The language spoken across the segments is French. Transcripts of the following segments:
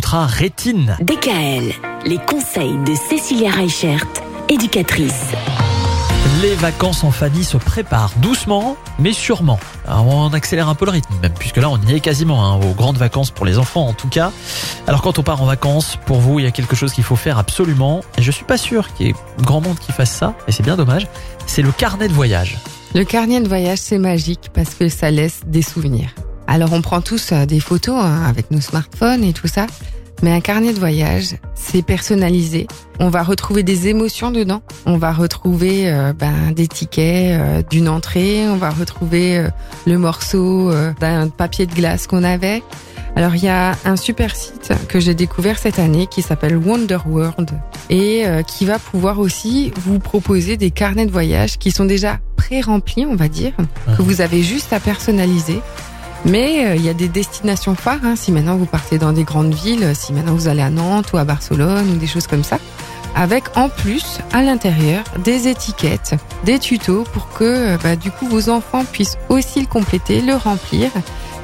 écoutera Rétine. DKL, les conseils de Cécilia Reichert, éducatrice. Les vacances en famille se préparent doucement, mais sûrement. Alors, on accélère un peu le rythme, même puisque là on y est quasiment hein, aux grandes vacances pour les enfants en tout cas. Alors quand on part en vacances, pour vous, il y a quelque chose qu'il faut faire absolument, et je suis pas sûr qu'il y ait grand monde qui fasse ça, et c'est bien dommage. C'est le carnet de voyage. Le carnet de voyage, c'est magique parce que ça laisse des souvenirs. Alors on prend tous euh, des photos hein, avec nos smartphones et tout ça, mais un carnet de voyage, c'est personnalisé. On va retrouver des émotions dedans. On va retrouver euh, ben, des tickets euh, d'une entrée. On va retrouver euh, le morceau d'un papier de glace qu'on avait. Alors il y a un super site que j'ai découvert cette année qui s'appelle Wonder World et qui va pouvoir aussi vous proposer des carnets de voyage qui sont déjà pré-remplis, on va dire, que vous avez juste à personnaliser. Mais euh, il y a des destinations phares. hein, si maintenant vous partez dans des grandes villes, si maintenant vous allez à Nantes ou à Barcelone ou des choses comme ça, avec en plus à l'intérieur des étiquettes, des tutos pour que euh, bah, du coup vos enfants puissent aussi le compléter, le remplir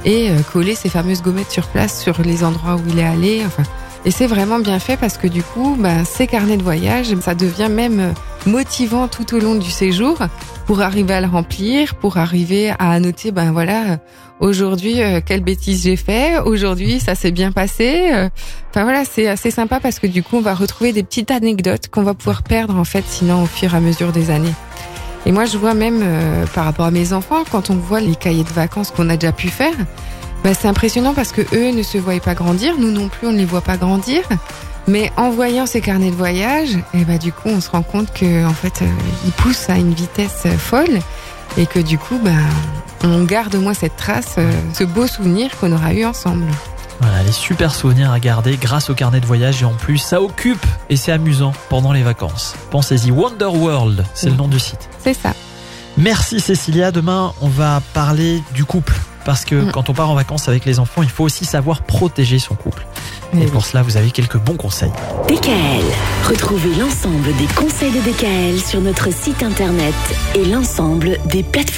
et euh, coller ces fameuses gommettes sur place sur les endroits où il est allé. Enfin, et c'est vraiment bien fait parce que du coup, bah, ces carnets de voyage, ça devient même euh, motivant tout au long du séjour pour arriver à le remplir, pour arriver à annoter, ben voilà, aujourd'hui euh, quelle bêtise j'ai fait, aujourd'hui ça s'est bien passé. euh. Enfin voilà, c'est assez sympa parce que du coup on va retrouver des petites anecdotes qu'on va pouvoir perdre en fait sinon au fur et à mesure des années. Et moi je vois même euh, par rapport à mes enfants, quand on voit les cahiers de vacances qu'on a déjà pu faire, bah, c'est impressionnant parce que eux ne se voient pas grandir, nous non plus on ne les voit pas grandir. Mais en voyant ces carnets de voyage, et bah du coup on se rend compte que en fait euh, ils poussent à une vitesse euh, folle et que du coup bah on garde au moins cette trace, euh, ce beau souvenir qu'on aura eu ensemble. Voilà, les super souvenirs à garder grâce au carnet de voyage et en plus ça occupe et c'est amusant pendant les vacances. Pensez-y, Wonder World, c'est le nom du site. C'est ça. Merci Cécilia, demain on va parler du couple. Parce que Mm. quand on part en vacances avec les enfants, il faut aussi savoir protéger son couple. Et pour cela, vous avez quelques bons conseils. DKL, retrouvez l'ensemble des conseils de DKL sur notre site internet et l'ensemble des plateformes.